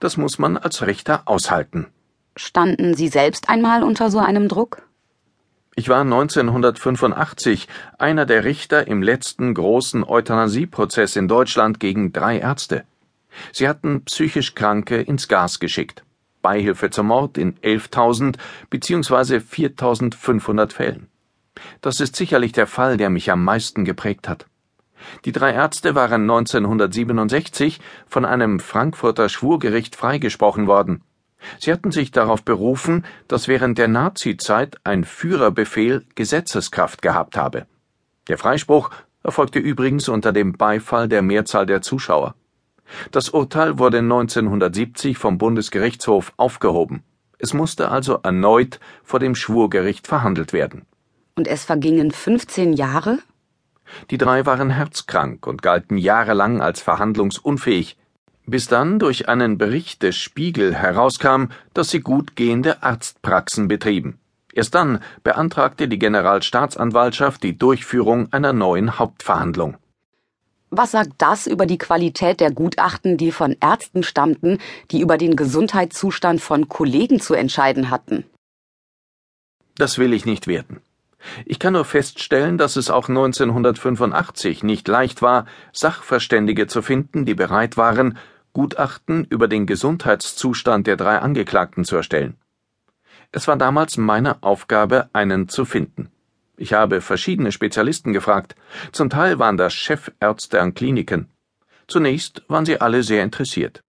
Das muss man als Richter aushalten. Standen Sie selbst einmal unter so einem Druck? Ich war 1985 einer der Richter im letzten großen Euthanasieprozess in Deutschland gegen drei Ärzte. Sie hatten psychisch Kranke ins Gas geschickt. Beihilfe zum Mord in 11.000 bzw. 4.500 Fällen. Das ist sicherlich der Fall, der mich am meisten geprägt hat. Die drei Ärzte waren 1967 von einem Frankfurter Schwurgericht freigesprochen worden. Sie hatten sich darauf berufen, dass während der Nazizeit ein Führerbefehl Gesetzeskraft gehabt habe. Der Freispruch erfolgte übrigens unter dem Beifall der Mehrzahl der Zuschauer. Das Urteil wurde 1970 vom Bundesgerichtshof aufgehoben. Es musste also erneut vor dem Schwurgericht verhandelt werden. Und es vergingen 15 Jahre? Die drei waren herzkrank und galten jahrelang als verhandlungsunfähig, bis dann durch einen Bericht des Spiegel herauskam, dass sie gut gehende Arztpraxen betrieben. Erst dann beantragte die Generalstaatsanwaltschaft die Durchführung einer neuen Hauptverhandlung. Was sagt das über die Qualität der Gutachten, die von Ärzten stammten, die über den Gesundheitszustand von Kollegen zu entscheiden hatten? Das will ich nicht werten. Ich kann nur feststellen, dass es auch 1985 nicht leicht war, Sachverständige zu finden, die bereit waren, Gutachten über den Gesundheitszustand der drei Angeklagten zu erstellen. Es war damals meine Aufgabe, einen zu finden. Ich habe verschiedene Spezialisten gefragt, zum Teil waren das Chefärzte an Kliniken. Zunächst waren sie alle sehr interessiert.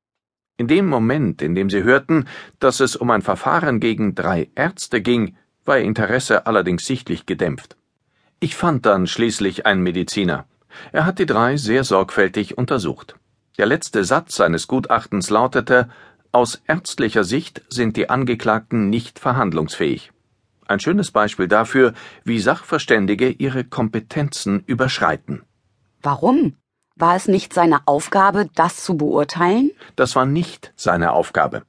In dem Moment, in dem sie hörten, dass es um ein Verfahren gegen drei Ärzte ging, ihr Interesse allerdings sichtlich gedämpft. Ich fand dann schließlich einen Mediziner. Er hat die drei sehr sorgfältig untersucht. Der letzte Satz seines Gutachtens lautete Aus ärztlicher Sicht sind die Angeklagten nicht verhandlungsfähig. Ein schönes Beispiel dafür, wie Sachverständige ihre Kompetenzen überschreiten. Warum? War es nicht seine Aufgabe, das zu beurteilen? Das war nicht seine Aufgabe.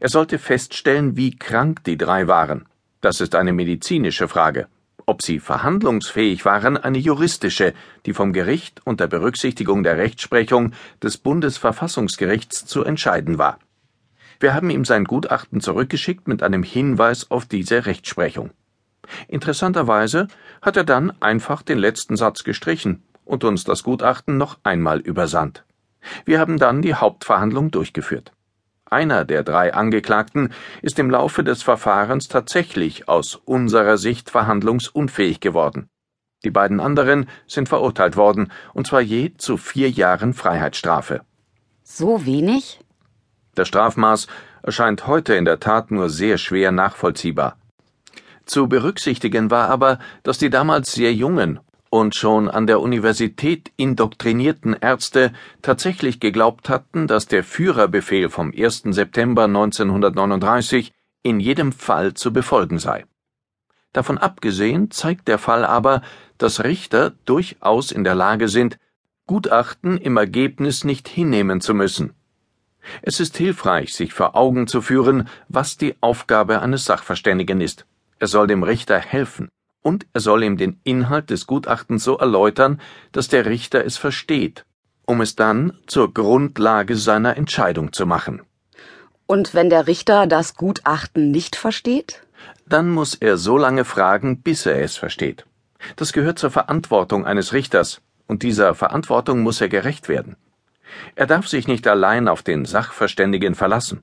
Er sollte feststellen, wie krank die drei waren. Das ist eine medizinische Frage. Ob sie verhandlungsfähig waren, eine juristische, die vom Gericht unter Berücksichtigung der Rechtsprechung des Bundesverfassungsgerichts zu entscheiden war. Wir haben ihm sein Gutachten zurückgeschickt mit einem Hinweis auf diese Rechtsprechung. Interessanterweise hat er dann einfach den letzten Satz gestrichen und uns das Gutachten noch einmal übersandt. Wir haben dann die Hauptverhandlung durchgeführt. Einer der drei Angeklagten ist im Laufe des Verfahrens tatsächlich aus unserer Sicht verhandlungsunfähig geworden. Die beiden anderen sind verurteilt worden, und zwar je zu vier Jahren Freiheitsstrafe. So wenig? Das Strafmaß erscheint heute in der Tat nur sehr schwer nachvollziehbar. Zu berücksichtigen war aber, dass die damals sehr jungen und schon an der Universität indoktrinierten Ärzte tatsächlich geglaubt hatten, dass der Führerbefehl vom 1. September 1939 in jedem Fall zu befolgen sei. Davon abgesehen zeigt der Fall aber, dass Richter durchaus in der Lage sind, Gutachten im Ergebnis nicht hinnehmen zu müssen. Es ist hilfreich, sich vor Augen zu führen, was die Aufgabe eines Sachverständigen ist. Er soll dem Richter helfen und er soll ihm den Inhalt des Gutachtens so erläutern, dass der Richter es versteht, um es dann zur Grundlage seiner Entscheidung zu machen. Und wenn der Richter das Gutachten nicht versteht? Dann muss er so lange fragen, bis er es versteht. Das gehört zur Verantwortung eines Richters, und dieser Verantwortung muss er gerecht werden. Er darf sich nicht allein auf den Sachverständigen verlassen.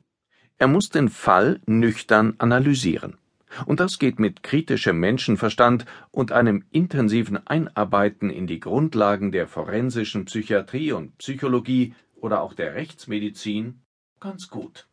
Er muss den Fall nüchtern analysieren. Und das geht mit kritischem Menschenverstand und einem intensiven Einarbeiten in die Grundlagen der forensischen Psychiatrie und Psychologie oder auch der Rechtsmedizin ganz gut